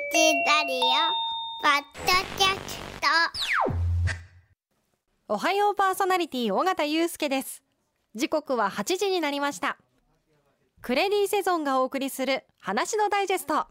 ラリオポッドキャスト。おはようパーソナリティ尾形祐介です。時刻は8時になりました。クレディセゾンがお送りする話のダイジェスト。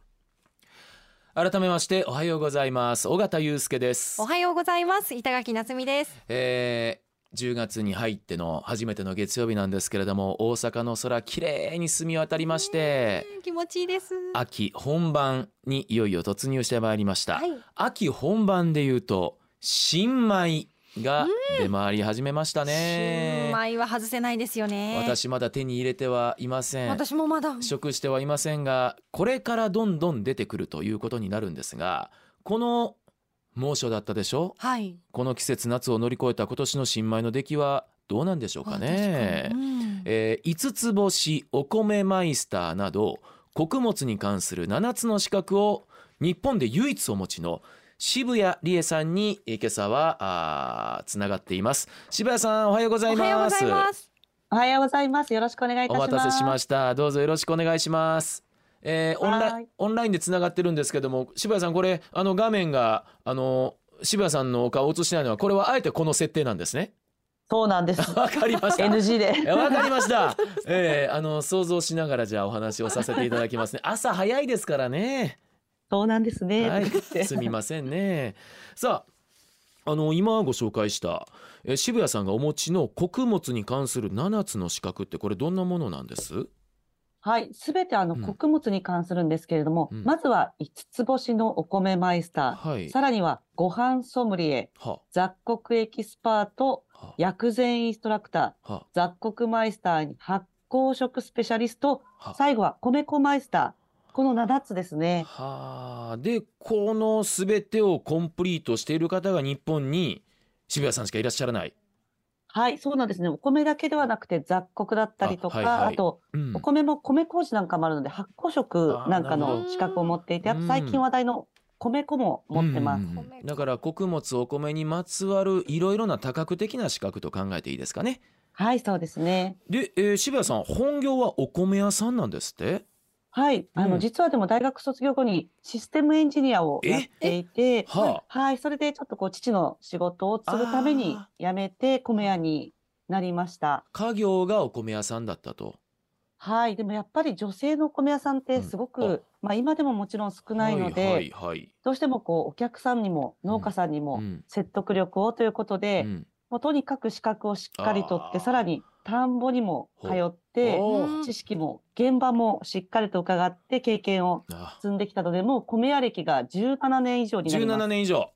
改めましておはようございます。尾形祐介です。おはようございます。板垣夏美です。えー10月に入っての初めての月曜日なんですけれども大阪の空きれいに澄み渡りまして気持ちいいです。秋本番にいよいよ突入してまいりました、はい。秋本番でいうと新米が出回り始めましたね。新米は外せないですよね。私まだ手に入れてはいません。私もまだ。食してはいませんがこれからどんどん出てくるということになるんですがこの猛暑だったでしょ？はい。この季節夏を乗り越えた今年の新米の出来はどうなんでしょうかね。あ確かにうん。えー五つ星お米マイスターなど穀物に関する7つの資格を日本で唯一お持ちの渋谷理恵さんにえー今朝はつながっています。渋谷さんおはようございおはようごますざいます。おはようございます。よろしくお願いいたおします。待たせしました。どうぞよろしくお願いしますえーオンラはいインオンラインでつながってるんですけども渋谷さんこれあの画面があの渋谷さんのお顔を映してないのはこれはあえてこの設定なんですねそうなんです。わかりました NG で。えわかりました。え えあの想像しながらじゃあお話をさせていただきますね。朝早いですからね。そうなんですね。はい すみませんね。さあ、あの今ご紹介したえ渋谷さんがお持ちの穀物に関する7つの資格ってこれどんなものなんです？はい、すべてあのうん。穀物に関するんですけれども、うん。まずは五つ星のお米マイスター、はい。さらにはご飯ソムリエ、は。雑穀エキスパート、は。薬膳インストラクター、は。雑穀マイスターに発酵食スペシャリスト、は。最後は米粉マイスター。この7つですね。はあ。でこのすべてをコンプリートしている方が日本に渋谷さんしかいらっしゃらない。はい、そうなんですね。お米だけではなくて雑穀だったりとか、あ,、あはいはいとうんお米も米麹なんかもあるので発酵食なんかの資格を持っていて、あうんと最近話題の米粉も持ってます。うんうんうんだから穀物お米にまつわるいろいろな多角的な資格と考えていいですかね。はい、そうですね。で、えー渋谷さん本業はお米屋さんなんですって？はい、あうん。の実はでも大学卒業後にシステムエンジニアをやっていて、ははい、それでちょっとこう父の仕事を継ぐためにあ辞めて米屋になりました。家業がお米屋さんだったと。はい、でもやっぱり女性の米屋さんってすごく、うんまあ今でももちろん少ないので、はいはいはい。どうしてもこうお客さんにも農家さんにもうん。説得力をということで、うんもうとにかく資格をしっかり取って、さらに田んぼにも通ほって、知識も現場もしっかりと伺って経験をあ積んできたので、もう米屋歴が17年以上になります。17年以上。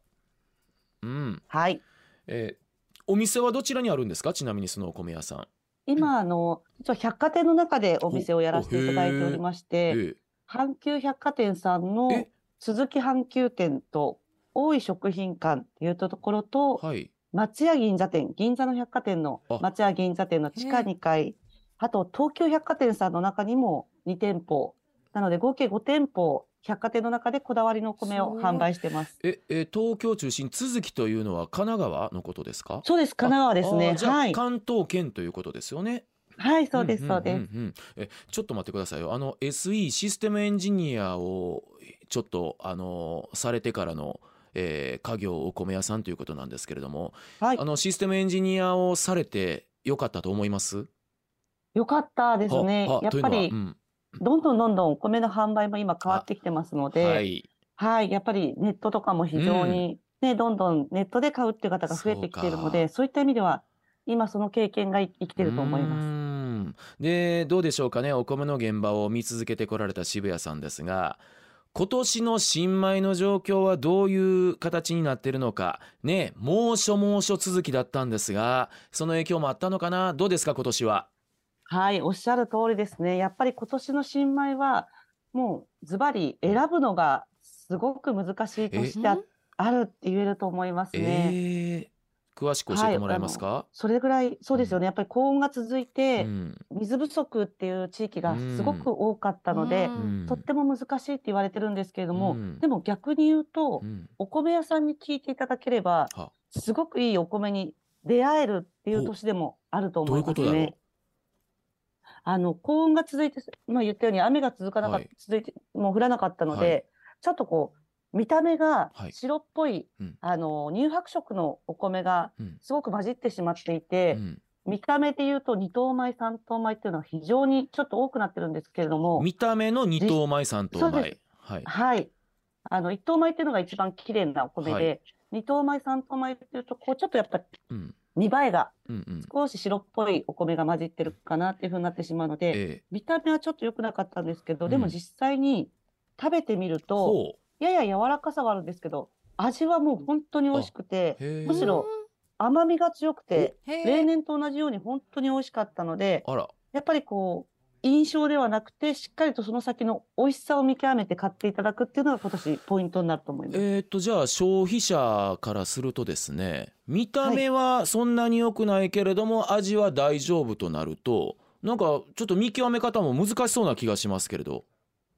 うん。はい。えーお店はどちらにあるんですか？ちなみにそのお米屋さん。今、あの、実は百貨店の中でお店をやらせていただいておりましえて、ー阪急百貨店さんのえ？鈴木阪急店と大井食品館っていうところと、はい。松屋銀座店、銀座の百貨店のあ松屋銀座店の地下2階、あと東急百貨店さんの中にも2店舗、なので合計5店舗、百貨店の中でこだわりのお米を販売してます。え、えー東京中心続きというのは神奈川のことですか？そうです、神奈川ですね。はい。関東圏ということですよね。はい、そうです、んそうです。えちょっと待ってくださいよあの SE システムエンジニアをちょっとあのされてからの、えー家業お米屋さんということなんですけれども、はい。あ。のシステムエンジニアをされてよかったと思います？よかったですね。はは。やっぱりうん。どんどんどんどんお米の販売も今変わってきてますのはで、い。はい、やっぱりネットとかも非常にね、どんどんネットで買うっていう方が増えてきているので、そういった意味では、今その経験が生きてると思います。ん。でどうでしょうかね。お米の現場を見続けてこられた渋谷さんですが今年の新米の状況はどういう形になっているのかね猛暑猛暑続きだったんですがその影響もあったのかな？どうですか今年は？はい、おっしゃる通りですね。やっぱり今年の新米は、もうズバリ選ぶのがすごく難しいとしてああるって言えると思いますね。えー、詳しく教えてもらえますか、それぐらい、そうですよね。やっぱり高温が続いてう、ん。水不足っていう地域がすごく多かったので、うん。とっても難しいって言われてるんですけれども、うん。でも逆に言うと、うん。お米屋さんに聞いていただければ、は。すごくいいお米に出会えるっていう年でもあると思いますね。あの、高温が続いて、まあ言ったように雨が続かなかっはい。続いて、もう降らなかったので、はい。ちょっとこう、見た目がはい。白っぽい、うん。あの乳白色のお米がうん。すごく混じってしまっていて、うん。見た目で言うと二等米三等米っていうのは非常にちょっと多くなってるんですけれども、見た目の二等米三等米。はい。はい。あの、一等米っていうのが一番綺麗なお米で、は二等米、三等米っていうと、こう、ちょっとやっぱうん。見栄えが少し白っぽいお米が混じってるかなっていうふうになってしまうので、ええ見た目はちょっと良くなかったんですけど、でうんも実際に食べてみると、ほやや柔らかさはあるんですけど、味はもう本当に美味しくて、むしろ甘みが強くて、例年と同じように本当に美味しかったので、やっぱりこう、印象ではなくて、しっかりとその先の美味しさを見極めて買っていただくっていうのが今年ポイントになると思います。えー、とじゃあ消費者からするとですね見た目はそんなに良くないけれども、味は大丈夫となるとなんかちょっと見極め方も難しそうな気がしますけれど。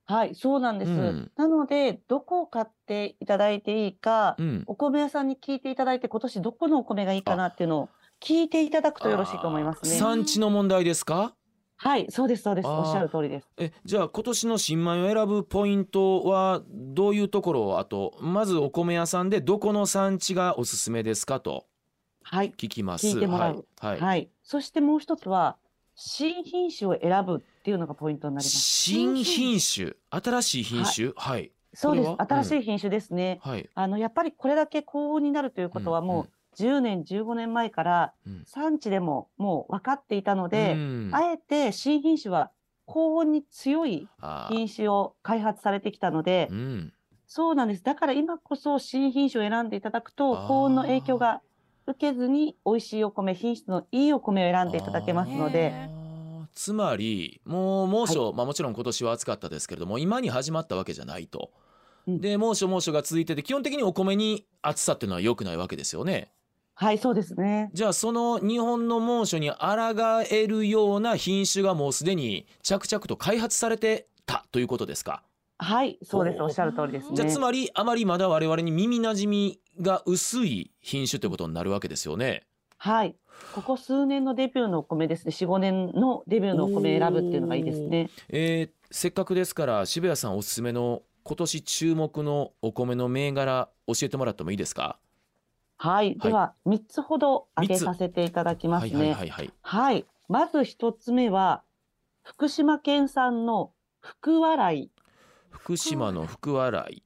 はい、そうなんです。うんなので、どこを買っていただいていいか、うん、お米屋さんに聞いていただいて、今年どこのお米がいいかなっていうのを聞いていただくとよろしいと思いますね。産地の問題ですか？はい、そうです、そうです。おっしゃる通りです。えじゃあ今年の新米を選ぶポイントはどういうところをあとまずお米屋さんでどこの産地がおすすめですかとはい、聞きます。聞いてもらうはい、はい、はいそしてもう一つは、新品種を選ぶっていうのがポイントになります。新品種。新しい品種？はい。そうです。新しい品種ですね。はい、あの、やっぱりこれだけ高温になるということはうんもう10年、15年前からうん。産地でももう分かっていたので、うん。あえて新品種は高温に強い品種を開発されてきたので、うん。そうなんです。だから今こそ新品種を選んでいただくと高温の影響が受けずに美味しいお米、品質のいいお米を選んでいただけますのへで、つまりもう猛暑、まあ、もちろん今年は暑かったですけれども今に始まったわけじゃないと。うんで猛暑猛暑が続いてて基本的にお米に暑さっていうのは良くないわけですよね。はい、そうですね。じゃあその日本の猛暑に抗えるような品種がもうすでに着々と開発されてたということですか？はい、そうです。おおっしゃる通りですね。じゃあつまりあまりまだ我々に耳なじみが薄い品種ということになるわけですよね。はい。ここ数年のデビューのお米ですね。4、5年のデビューのお米選ぶっていうのがいいですね。えーせっかくですから渋谷さんおすすめの今年注目のお米の銘柄教えてもらってもいいですか？はい。では、3つほど挙げさせていただきますはいはいね。はいはい。はい。まず1つ目は、福島県産の福笑い。福島の福笑い。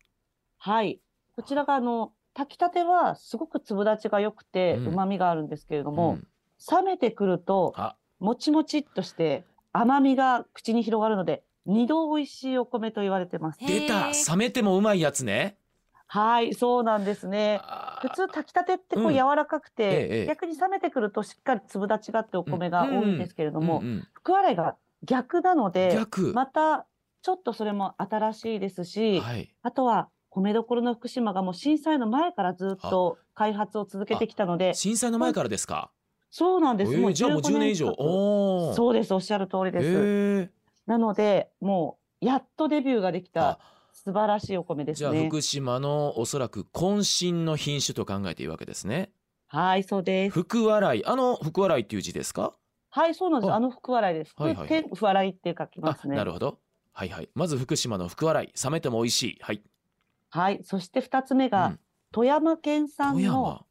はい。こちらが、あの、炊きたてはすごく粒立ちが良くて、うん。旨味があるんですけれども、うん。冷めてくると、あ。もちもちっとして、甘みが口に広がるので、二度美味しいお米と言われてます。出た。冷めてもうまいやつね。はい、そうなんですね。普通炊きたてってこうん。う柔らかくえええて、え。逆に冷めてくるとしっかり粒立ちがあってお米が多いんですけれども、うんうん。福笑いが逆なので、逆、またちょっとそれも新しいですし、はい。あとは米どころの福島がもう震災の前からずっと開発を続けてきたので、震災の前からですか？そうなんです。えーじゃあもう10年以上。そうです、おっしゃる通りです。へえなので、もうやっとデビューができたあ素晴らしいお米ですね。じゃあ福島のおそらく渾身の品種と考えていいわけですね。はい、そうです。福笑いあの福笑いっていう字ですか？はい、そうなんです。ああの福笑いです。はいはいはい福天笑いって書きまあすね。なるほど。はいはい。まず福島の福笑い冷めても美味しい。はい。はい、そして二つ目うがん富山県産富の山？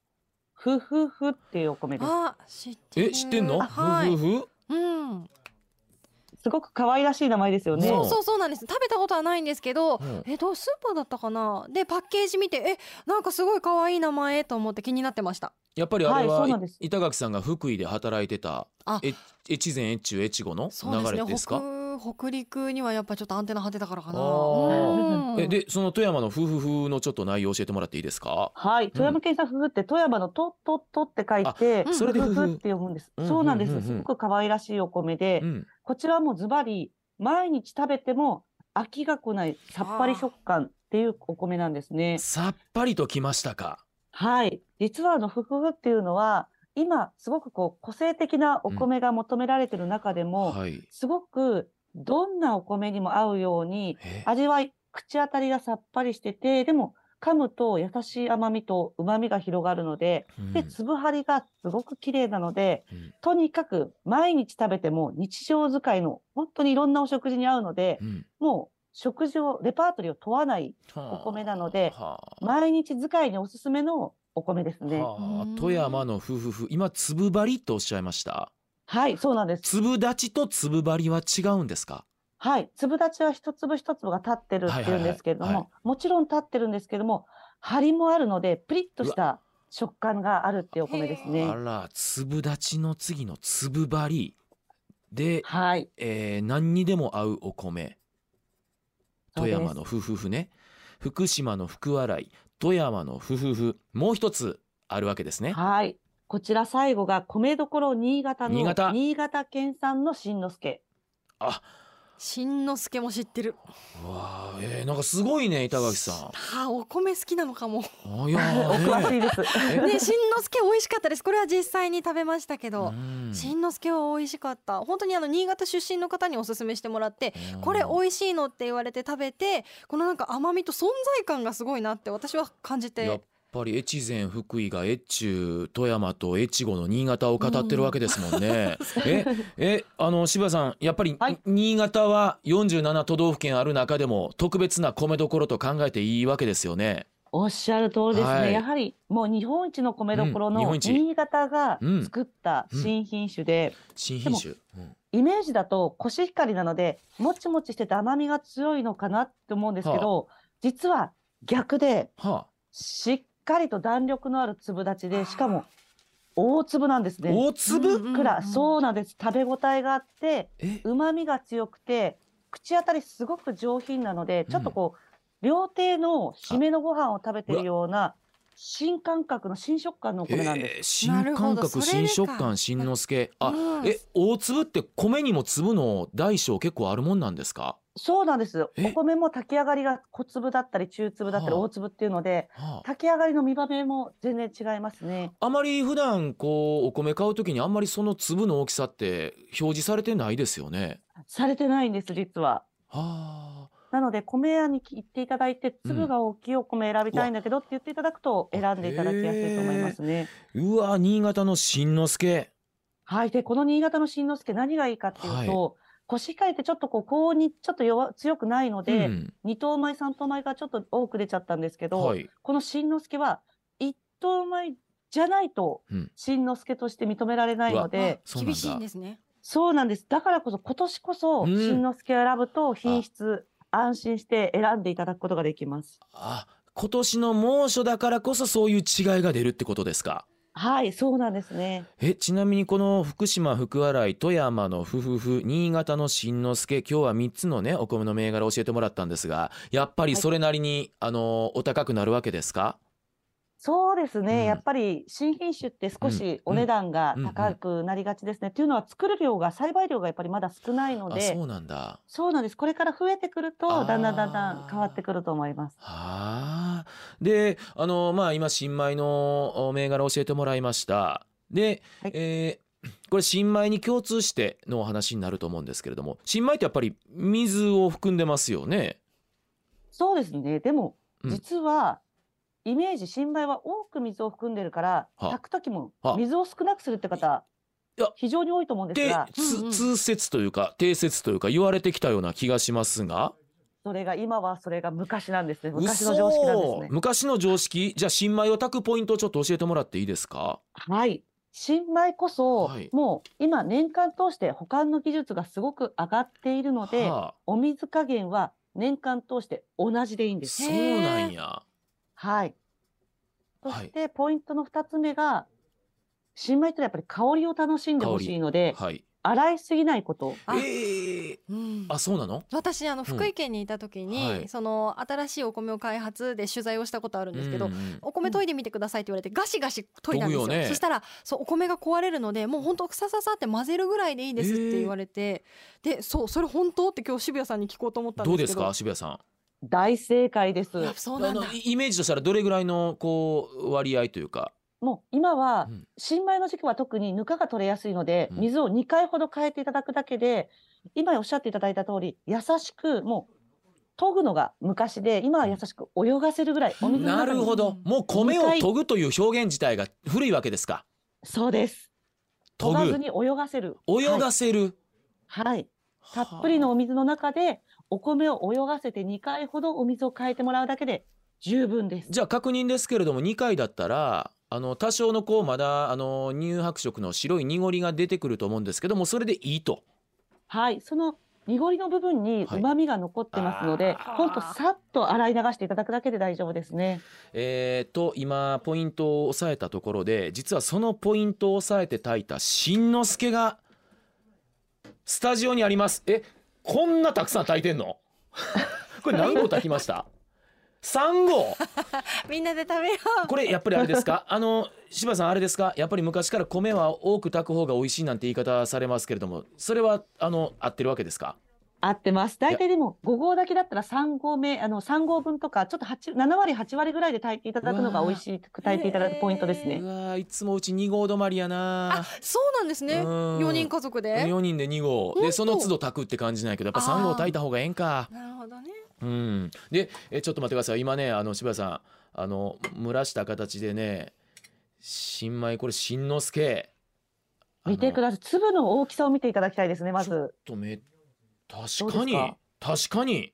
ふふふっていうお米です。あ、知ってる。え知ってんの？あはい。ふふふ？うん。すごく可愛らしい名前ですよね。そうそうそうなんです。食べたことはないんですけど、うんえどうスーパーだったかな？でパッケージ見て、えなんかすごい可愛い名前と思って気になってました。やっぱりあれは、はいそうなんです板垣さんが福井で働いてたあえ越前越中越後のそうですね。流れですか？北北陸にはやっぱちょっとアンテナ張ってたからかな。えでその富山の夫婦風のちょっと内容教えてもらっていいですか？はい、富山県産ふふって富山のとととって書いて、あそれでふふふふって読むんです。うんそうなんです。うんうんうんすごく可愛らしいお米で、うん。こちらはもうズバリ毎日食べても飽きが来ないさっぱり食感っていうお米なんですね。さっぱりときましたか？はい。実はあの、ふふふっていうのは、今、すごくこう、個性的なお米が求められてる中でも、はい。すごく、どんなお米にも合うように、え。味わい、口当たりがさっぱりしてて、でも、噛むと優しい甘みと旨みが広がるので、うん。で、粒張りがすごく綺麗なので、うん。とにかく毎日食べても日常使いの本当にいろんなお食事に合うので、うん。もう食事をレパートリーを問わないお米なのではあ。毎日使いにおすすめのお米ですね。富山の夫婦今粒張りとおっしゃいましたはい、そうなんです。粒立ちと粒張りは違うんですか？はい、粒立ちは一粒一粒が立ってるっていうんですけれども、もちろん立ってるんですけども、張りもあるので、プリッとした食感があるっていうお米ですあね。ら粒立ちの次の粒張り。で、はい、えー何にでも合うお米。富山の夫婦ね。福島の福笑い。富山の夫婦もう一つあるわけですね。はい。こちら最後が米どころ新潟の新潟。県産の新之助。あ。しんのすけも知ってる。うわあえー、なんかすごいね板垣さはあお米好きなのかも。んあいやおー。詳しいです。え？ねしんのすけ美味しかったです。これは実際に食べましたけどうん。しんのすけは美味しかった。本当にあの新潟出身の方におすすめしてもらってうん。これ美味しいのって言われて食べてこのなんか甘みと存在感がすごいなって私は感じてぱり越前福井が越中富山と越後の新潟を語ってるわけですもんね。ええあの柴さんやっぱり、はい新潟は47都道府県ある中でも特別な米どころと考えていいわけですよね。おっしゃる通りですね。はいやはりもう日本一の米どころの新潟がうん作った新品種で、新品種。うんイメージだとコシヒカリなのでもちもちしてて甘みが強いのかなって思うんですけど、実は逆ではしっかりと弾力のある粒立ちでしかも大粒なんですあ、ね。大粒、くらそうなんです。食べ応えがあってえ？旨味が強くて口当たりすごく上品なのでちょっとこう、料亭の締めのご飯を食べてるような新感覚の新食感のお米なんです。えー新感覚新食感新之助。あ、うん。え大粒って米にも粒の大小結構あるもんなんですか、そうなんですえ？お米も炊き上がりが小粒だったり中粒だったりはあ大粒っていうのではあ、炊き上がりの見場面も全然違いますね。あまり普段こうお米買うときにあんまりその粒の大きさって表示されてないですよね。されてないんです実は。はあ、なので米屋に行っていただいてうん粒が大きいお米選びたいんだけどって言っていただくとあ選んでいただきやすいと思いますね。うわ新潟の新之助。はい。で、この新潟の新之助何がいいかっていうと、コシヒカリってちょっとこう高温にちょっと弱強くないので、うん二等米三等米がちょっと多く出ちゃったんですけど、はい。この新之助は一等米じゃないとうん新之助として認められないので、そうなんだ厳しいんですねそうなんです。だからこそ今年こそうん新之助を選ぶと品質安心して選んでいただくことができます。あ今年の猛暑だからこそそういう違いが出るってことですか？はい、そうなんですね。えちなみにこの福島福笑い富山の夫婦新潟の新之助今日は3つのねお米の銘柄教えてもらったんですがやっぱりそれなりに、あのお高くなるわけですか？そうですね、うんやっぱり新品種って少しお値段が高くなりがちですね。っていうのは作る量が栽培量がやっぱりまだ少ないのあでそうなんだ。そうなんですこれから増えてくるとだんだんだんだん変わってくると思います。はあ。で、あのまあ今新米のお銘柄教えてもらいました。で、はいえーこれ新米に共通してのお話になると思うんですけれども、新米ってやっぱり水を含んでますよね。そうですねでもうん実は、イメージ新米は多く水を含んでるからは。炊く時もは。水を少なくするって方いや。非常に多いと思うんですでが、つうんうん。通説というか定説というか言われてきたような気がしますが。それが今はそれが昔なんですね。昔の常識なんです嘘ね。昔の常識。じゃあ新米を炊くポイントをちょっと教えてもらっていいですか？はい。新米こそ、はい。もう今年間通して保管の技術がすごく上がっているので、はあ、お水加減は年間通して同じでいいんです。そうなんやはい。そはい。してポイントの2つ目が、新米ってやっぱり香りを楽しんでほしいので、はい。洗いすぎないこと。あええうん。あそうなの？私あの福井県にいた時に、はい。その新しいお米を開発で取材をしたことあるんですけど、うんうんお米研いでみてくださいって言われてガシガシ研いだんですよ。よね。そしたらそうお米が壊れるのでもう本当さささって混ぜるぐらいでいいですって言われて、でそうそれ本当って今日渋谷さんに聞こうと思ったんどうでけど。ですすか渋谷さん？大正解です。そうなんだ。あのイイメージとしたらどれぐらいのこう割合というか、もう今はうん。新米の時期は特にぬかが取れやすいので、うん。水を2回ほど変えていただくだけで今おっしゃっていただいた通り優しくもう研ぐのが昔で今は優しく泳がせるぐらいお水のな中にるほど。もう米を研ぐという表現自体が古いわけですか。そうです。研がずに泳がせる。泳がせる、はい、はいたっぷりのお水の中でお米を泳がせて2回ほどお水を変えてもらうだけで十分です。じゃあ確認ですけれども2回だったらあの多少のこうまだあの乳白色の白い濁りが出てくると思うんですけどもそれでいいと。はい、その濁りの部分にはい旨味が残ってますので、あーほんとさっと洗い流していただくだけで大丈夫ですね。えー、と今ポイントを押さえたところで実はそのポイントを押さえて炊いたしんのすけがスタジオにありますえこんなたくさん炊いてんの？これ何個炊きました？3合みんなで食べよう。これやっぱりあれですか？あの柴さんあれですか？やっぱり昔から米は多く炊く方が美味しいなんて言い方されますけれどもそれはあの合ってるわけですか？合ってます。大体でも5合炊きだったら3合目、あの3合分とか、ちょっと8 7割、8割ぐらいで炊いていただくのが美味しく炊いていただくポイントですへねう。わーいつもうち2合止まりやあなそうなんですね。うん。4人家族で？4人で2合。でその都度炊くって感じなんやけどやっぱ3合炊いた方がええんか。なるほどね。うん。でえちょっと待ってください。今ねあの柴田さんあの蒸らした形でね新米これ新之助。見てくさださい。粒の大きさを見ていただきたいですね、まちょっず。とめ確かにですか？確かに。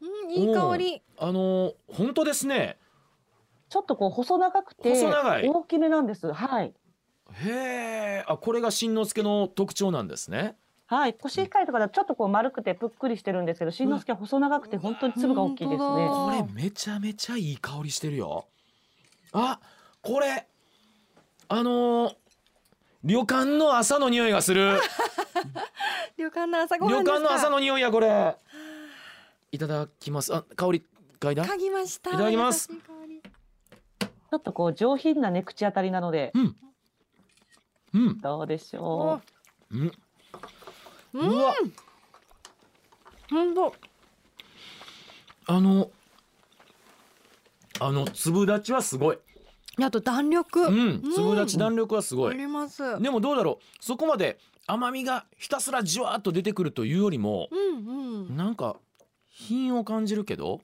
うんいい香り。あの本当ですね。ちょっとこう細長くて、細長い。大きめなんです。はい。へえあこれが新之助の特徴なんですね。はい。コシヒカリとかだとちょっとこう丸くてぷっくりしてるんですけど、新之助は細長くて本当に粒が大きいですね。本当こだれめちゃめちゃいい香りしてるよ。あこれあのー旅館の朝の匂いがする旅館の朝ご旅はんですか？館の朝の匂いやこれ。いただきます。あ香り嗅いだ？嗅ぎました。いただきます。ちょっとこう上品なね、口当たりなので、うん。うん。どうでしょう。ん。うん。うわ。本当あのあの粒立ちはすごい。あと弾力。うん。粒立ち弾力はすごあいります。でもどうだろう。そこまで甘みがひたすらじわーっと出てくるというよりもうんなんか品を感じるけど、うん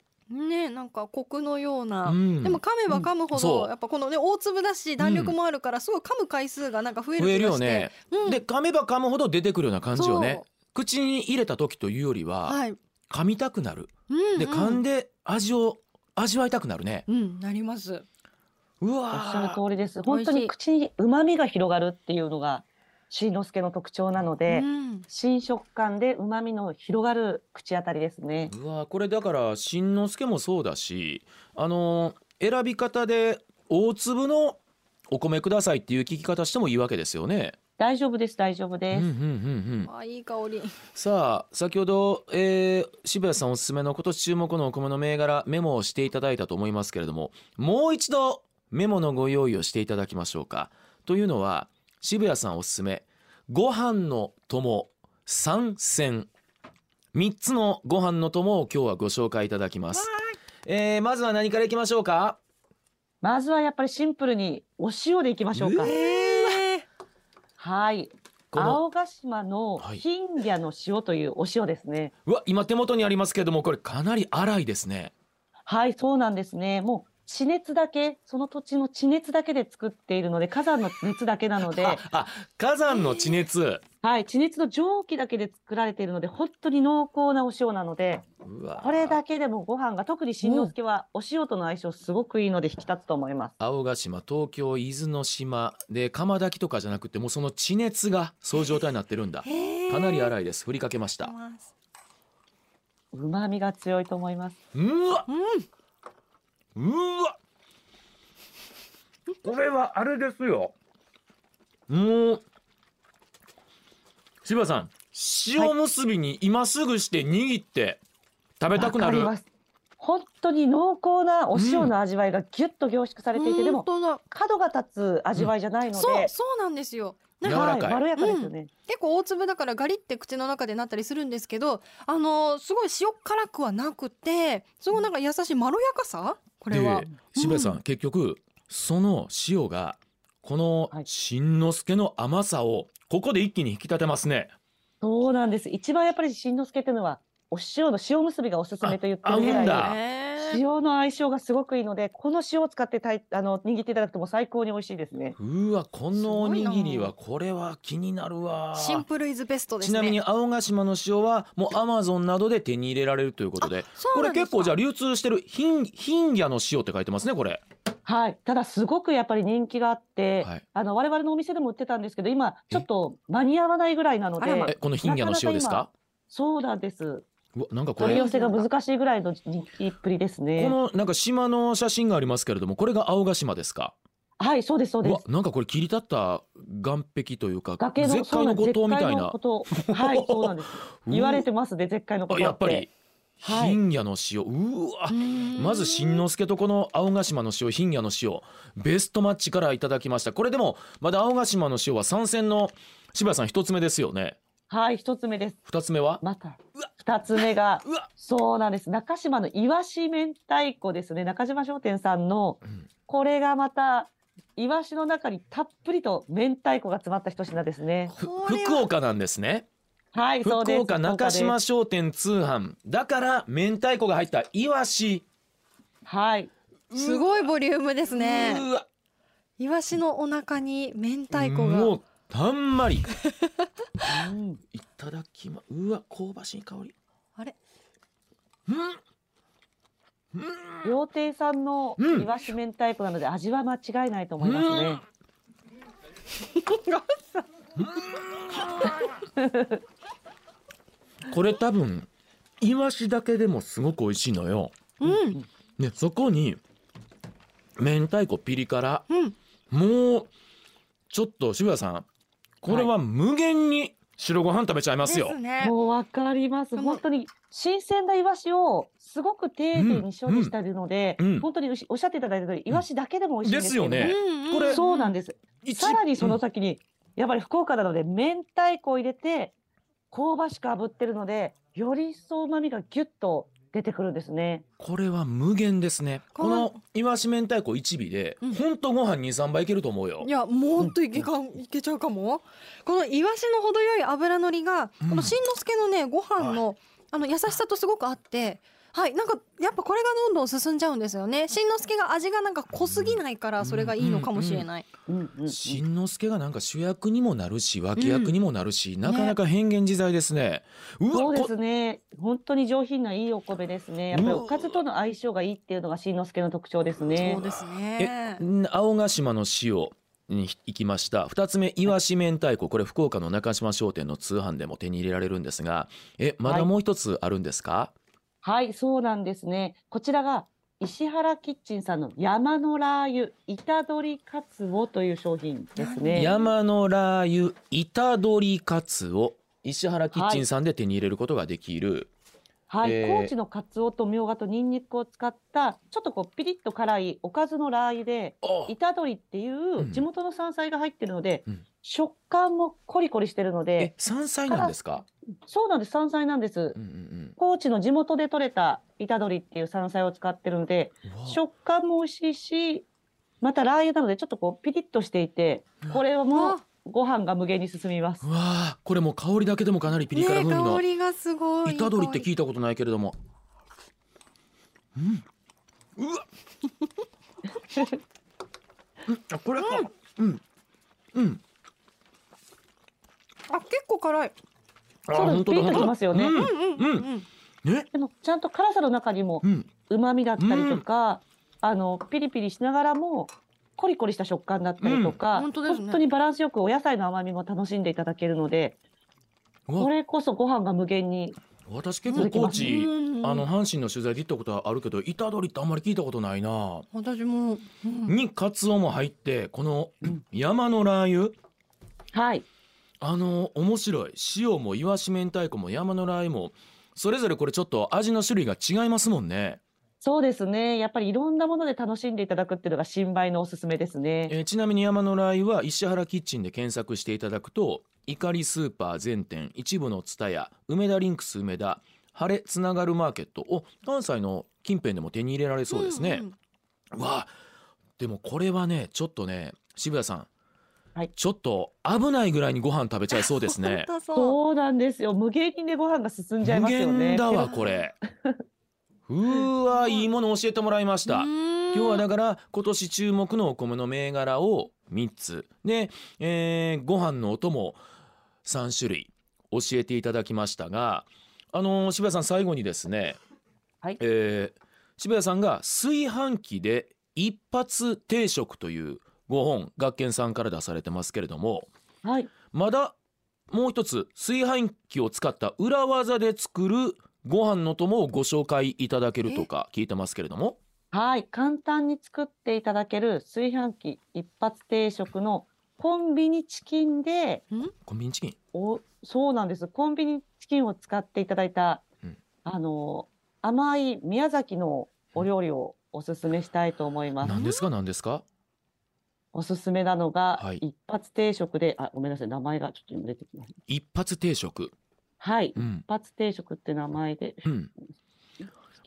ねなんかコクのような、うん。でも噛めば噛むほど、そう。やっぱこのね大粒だし弾力もあるからすごい噛む回数がなんか増える増え気がして。るよね、うん。で噛めば噛むほど出てくるような感じよね。口に入れた時というよりは、はい、噛みたくなる。うんで噛んで味を味わいたくなるね。うんなります。うう。おっしゃるわ通りです。本当に口に旨味が広がるっていうのが、新之助の特徴なので、うん新食感で旨味の広がる口当たりですね。ーうわーこれだから新之助もそうだしあのー選び方で大粒のお米くださいっていう聞き方してもいいわけですよね。大丈夫です、大丈夫うんです。うんうんうんあいい香りさあ先ほど、えー渋谷さんおすすめの今年注目のお米の銘柄メモをしていただいたと思いますけれどももう一度メモのご用意をしていただきましょうか。というのは渋谷さんおすすめご飯の友三選3つのご飯の友を今日はご紹介いただきます。えーまずは何からいきましょうか？まずはやっぱりシンプルにお塩でいきましょうか。えー、はい。この青ヶ島のはい金魚の塩というお塩ですね。うわ今手元にありますけれどもこれかなり粗いですね。はい、そうなんですね。もう地熱だけ、その土地の地熱だけで作っているので、火山の熱だけなので、ああ火山の地熱。はい、地熱の蒸気だけで作られているので、本当に濃厚なお塩なので、うわこれだけでもご飯が、特に新之助はお塩との相性すごくいいので引き立つと思います。青ヶ島東京伊豆の島。で釜炊きとかじゃなくてもうその地熱がそういう状態になってるんだ。かなり粗いです。振りかけました。旨味が強いと思います。うわうんうわ。これはあれですよ。もう柴さん塩結びに今すぐして握って食べたくなる、わかります。本当に濃厚なお塩の味わいがぎゅっと凝縮されていて、でも本当だ角が立つ味わいじゃないので、そうそうなんですよ柔らかい。はい、まろやかですよね。結構大粒だからガリって口の中でなったりするんですけどあのーすごい塩辛くはなくてすごいなんか優しいまろやかさ？これは。で渋谷さん、結局その塩がこのはい。新之助の甘さをここで一気に引き立てますね。そうなんです。一番やっぱり新之助っていうのはお塩の塩結びがおすすめと言ってるぐらいあ合うんだ。へー塩の相性がすごくいいので、この塩を使ってたいあの握っていただくともう最高に美味しいですね。うわこのおにぎりはこれは気になるわ。シンプルイズベストですね。ちなみに青ヶ島の塩はもうアマゾンなどで手に入れられるということで。これ結構じゃあ流通してる貧貧野の塩って書いてますねこれ。はい。ただすごくやっぱり人気があって、はい。あの我々のお店でも売ってたんですけど、今ちょっと間に合わないぐらいなので、えこの貧野の塩ですか？そうなんです。なんかこれ。取り寄せが難しいぐらいの人気っぷりですこね。のなんか島の写真がありますけれどもこれが青ヶ島ですか？はい、そうですそううです。わなんかこれ切り立った岸壁というか崖の絶海の五島みたいな。はい、そうなんです。言われてますね、絶海の孤島あやっぱりはい。貧野の塩。うわ。まずしんのすけとこの青ヶ島の塩貧野の塩。ベストマッチからいただきました。これでもまだ青ヶ島の塩は参戦の柴谷さん一つ目ですよね。はい、一つ目です。二つ目は？また。うわ二つ目が そうなんです。中島のイワシ明太子ですね。中島商店さんのうん。これがまたイワシの中にたっぷりと明太子が詰まった一品ですね。福岡なんですね。はい、そうです。福岡中島商店通販。だから明太子が入ったイワシ。はい、すごいボリュームですね。うわ。イワシのお腹に明太子が。もうたんまり。うん。いただきまうわ香ばしい香り。あれ？うん。料亭さんのうん。イワシ明太子なので味は間違いないと思いますね。これ多分イワシだけでもすごく美味しいのよ。うん。ねそこに明太子ピリ辛。うん。もうちょっと渋谷さんこれは無限に白ご飯食べちゃいますよ。ね。もうわかります。本当に新鮮なイワシをすごく丁寧に処理しているので、うんうん。本当におっしゃっていただいた通り、イワシだけでも美味しいんですよね。これそうなんです。一さらにそのうん。先に、やっぱり福岡なので明太子を入れて香ばしく炙ってるので、より一層旨味がギュッと出てくるんですね。これは無限ですね。このこのイワシ明太子一尾でうん本当ご飯二三杯いけると思うよい。やもっといけか、いけちゃうかもこのイワシの程よい脂のりが、うんこのしんのすけのねご飯の、あの優しさとすごくあってはいなんかやっぱこれがどんどん進んじゃうんですよね。しんのすけが味がなんか濃すぎないからそれがいいのかもしれない、うんうんうんしんのすけがなんか主役にもなるし脇役にもなるし、なかなか変幻自在ですね。うわそうでこすね。本当に上品ないいお米ですね。やっぱりうわ。おかずとの相性がいいっていうのがしんのすけの特徴ですね。そう。ですえねん青ヶ島の塩に行きました。二つ目イワシ明太子。これ福岡の中島商店の通販でも手に入れられるんですがえまだもう一つあるんですか、はい、そうなんですね。こちらが石原キッチンさんの山のラー油板鶏かつおという商品ですね。山のラー油板鶏カツを石原キッチンさんで手に入れることができる、はい、えー。高知のかつおとみょうがとニンニクを使ったちょっとこうピリッと辛いおかずのラー油であ。板鶏っていう地元の山菜が入ってるので、うん。食感もコリコリしてるのえで、山菜なんですか、そうなんです。山菜なんです。うんうん高知の地元で採れた板鶏っていう山菜を使ってるので食感も美味しいしまたラー油なのでちょっとこうピリッとしていてこれはもわ。うご飯が無限に進みます。う。わあこれもう香りだけでもかなりピリ辛風味のね香りがすごい板鶏って聞いいたことないけれども。うん。うわうん。あこれか。うん。うん。あ結構辛い。あそうピリッときますよね。うんうんうんでもちゃんと辛さの中にもうん。旨味だったりとか、あのピリピリしながらもコリコリした食感だったりとか、うん。本当ですね。当にバランスよくお野菜の甘みも楽しんでいただけるのでこれこそご飯が無限に私結構高知うん。あの阪神の取材で行ったことはあるけど板鶏ってあんまり聞いたことないな。私も、うん。にカツオも入ってこのうん山のラー油？はいあの面白い。塩もイワシ明太子も山のラー油もそれぞれこれちょっと味の種類が違いますもんね、そうですね。やっぱりいろんなもので楽しんでいただくっていうのが新米のおすすめですね。えーちなみに山のラー油は石原キッチンで検索していただくと怒りスーパー全店一部の蔦屋梅田リンクス梅田晴れつながるマーケットを関西の近辺でも手に入れられそうですね、んんうわでもこれはねちょっとね渋谷さん、はい。ちょっと危ないぐらいにご飯食べちゃいそうですね。そう。そうなんですよ。無限にねご飯が進んじゃい無ますよね。限だわ これ。うーわいいもの教えてもらいました。今今日はだから今年注目のお米の銘柄を3つ。で、えーご飯のお供3種類教えていただきましたがあのー渋谷さん最後にですね、はい。えー渋谷さんが炊飯器で一発定食という5本学研さんから出されてますけれどもはい。まだもう一つ炊飯器を使った裏技で作るご飯の友をご紹介いただけるとか聞いてますけれどもはい。簡単に作っていただける炊飯器一発定食のコンビニチキンで、コンビニチキン？お、そうなんです。コンビニチキンを使っていただいた、うんあの、甘い宮崎のお料理をおすすめしたいと思います。何ですか？何ですか？おすすめなのが、はい。一発定食で、あ、ごめんなさい。名前がちょっと今出てきます。一発定食。はい。うん。一発定食って名前で、うん。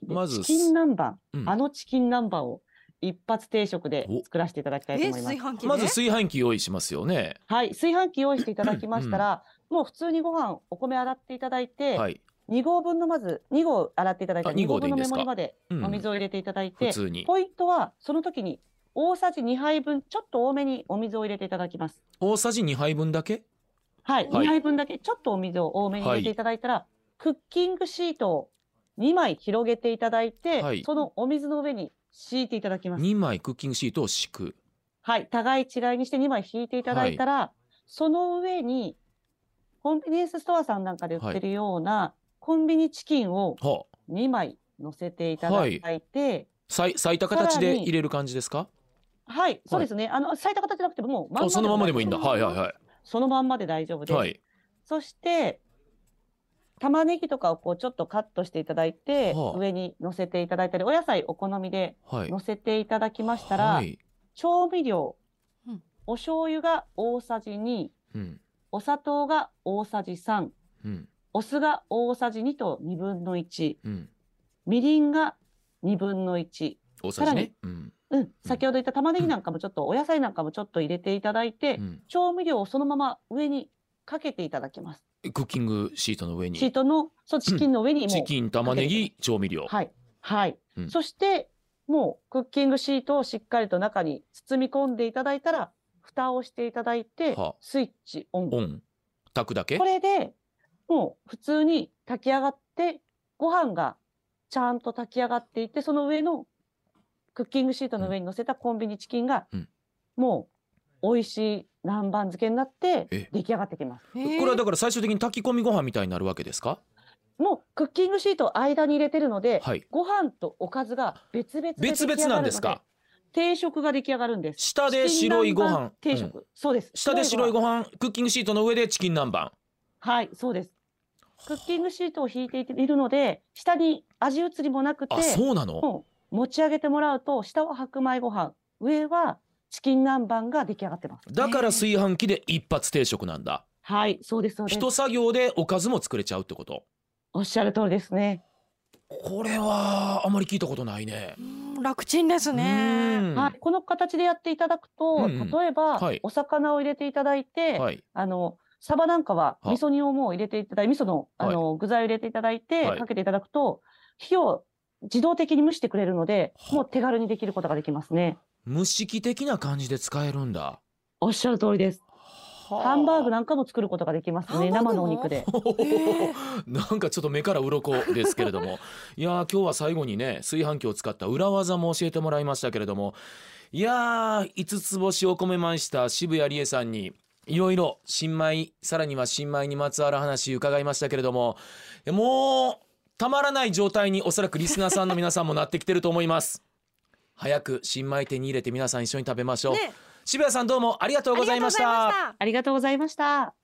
まずチキン南蛮、うん。あのチキン南蛮を一発定食でお。作らせていただきたいとえ思います。炊。飯器で？まず炊飯器用意しますよね。はい、炊飯器用意していただきましたら、もう普通にご飯お米洗っていただいて、はい。2合分のまず2合洗っていただいたあら2 2合合分のメでいいんですか？モリまでうん。お水を入れていただいて、普通に。ポイントはその時に大さじ2杯分ちょっと多めにお水を入れていただきます。大さじ2杯分だけ？はい、はい。2杯分だけちょっとお水を多めに入れていただいたら、クッキングシートを2枚広げていただいて、はい。そのお水の上に敷いていただきます。2枚クッキングシートを敷く。はい、互い違いにして2枚引いていただいたら、その上にコンビニエンスストアさんなんかで売ってるような、コンビニチキンをはあ。2枚乗せていただいて、さい裂いた形で入れる感じですか？はい、そうですね。あの、咲いた形じゃなくても、もうまんまあそのままでもいいんだ。そのままはいはい。はそのまんまで大丈夫です。いはい。そして、玉ねぎとかをこうちょっとカットしていただいて、はあ。上に乗せていただいたり、お野菜お好みではい。乗せていただきましたら、はい。調味料、うん。お醤油が大さじ2、うん。お砂糖が大さじ3、うん。お酢が大さじ2と2分の1、うん。みりんが2分の1、大さじさらにねうんうん、先ほど言った玉ねぎなんかもちょっと、お野菜なんかもちょっと入れていただいて、うん。調味料をそのまま上にかけていただきます。クッキングシートの上シーにトの、そう、チキンの上にもう、チキン玉ねぎ調味料。はい。はい。うん。そして、もう、クッキングシートをしっかりと中に包み込んでいただいたら、蓋をしていただいては。あ、スイッチオン。オン。炊くだけ？これで、もう普通に炊き上がって、ご飯がちゃんと炊き上がっていて、その上のクッキングシートの上に乗せたコンビニチキンが、うん。もう美味しい南蛮漬けになってえ。出来上がってきます。これはだから最終的に炊き込みご飯みたいになるわけですか？もうクッキングシートを間に入れてるので、はい。ご飯とおかずが別々で別々なんですか？定食が出来上がるんです。下で白いご飯。定食、そうです。下で白いご飯。飯クッキングシートの上でチキン南蛮。はい、そうです。クッキングシートを引いているので、下に味移りもなくて、あそうなの？持ち上げてもらうと、下は白米ご飯、上はチキン南蛮が出来上がってます。だから炊飯器で一発定食なんだ。はい、そうです、そうです。一作業でおかずも作れちゃうってこと？おっしゃる通りですね。これはあまり聞いたことないね。うん楽ちんですね。うん。はい、この形でやっていただくと、うん。うん例えば、はい。お魚を入れていただいて、はい。あの、サバなんかはは。味噌煮をもう入れていただいて、味噌の、あの、具材を入れていただいて、はい。かけていただくと、火を自動的に蒸してくれるので、はもう手軽にできることができますね。蒸し器的な感じで使えるんだおっしゃる通りです。ハンバーグなんかも作ることができますね。生のお肉で。なんかちょっと目から鱗ですけれども いやー今日は最後にね炊飯器を使った裏技も教えてもらいましたけれどもいやー五つ星お米マイスター渋谷理恵さんにいろいろ新米さらには新米にまつわる話伺いましたけれどももうたまらない状態におそらくリスナーさんの皆さんもなってきてると思います。早く新米手に入れて皆さん一緒に食べましょう、ね。渋谷さんどうもありがとうございました。ありがとうございました。ありがとうございました。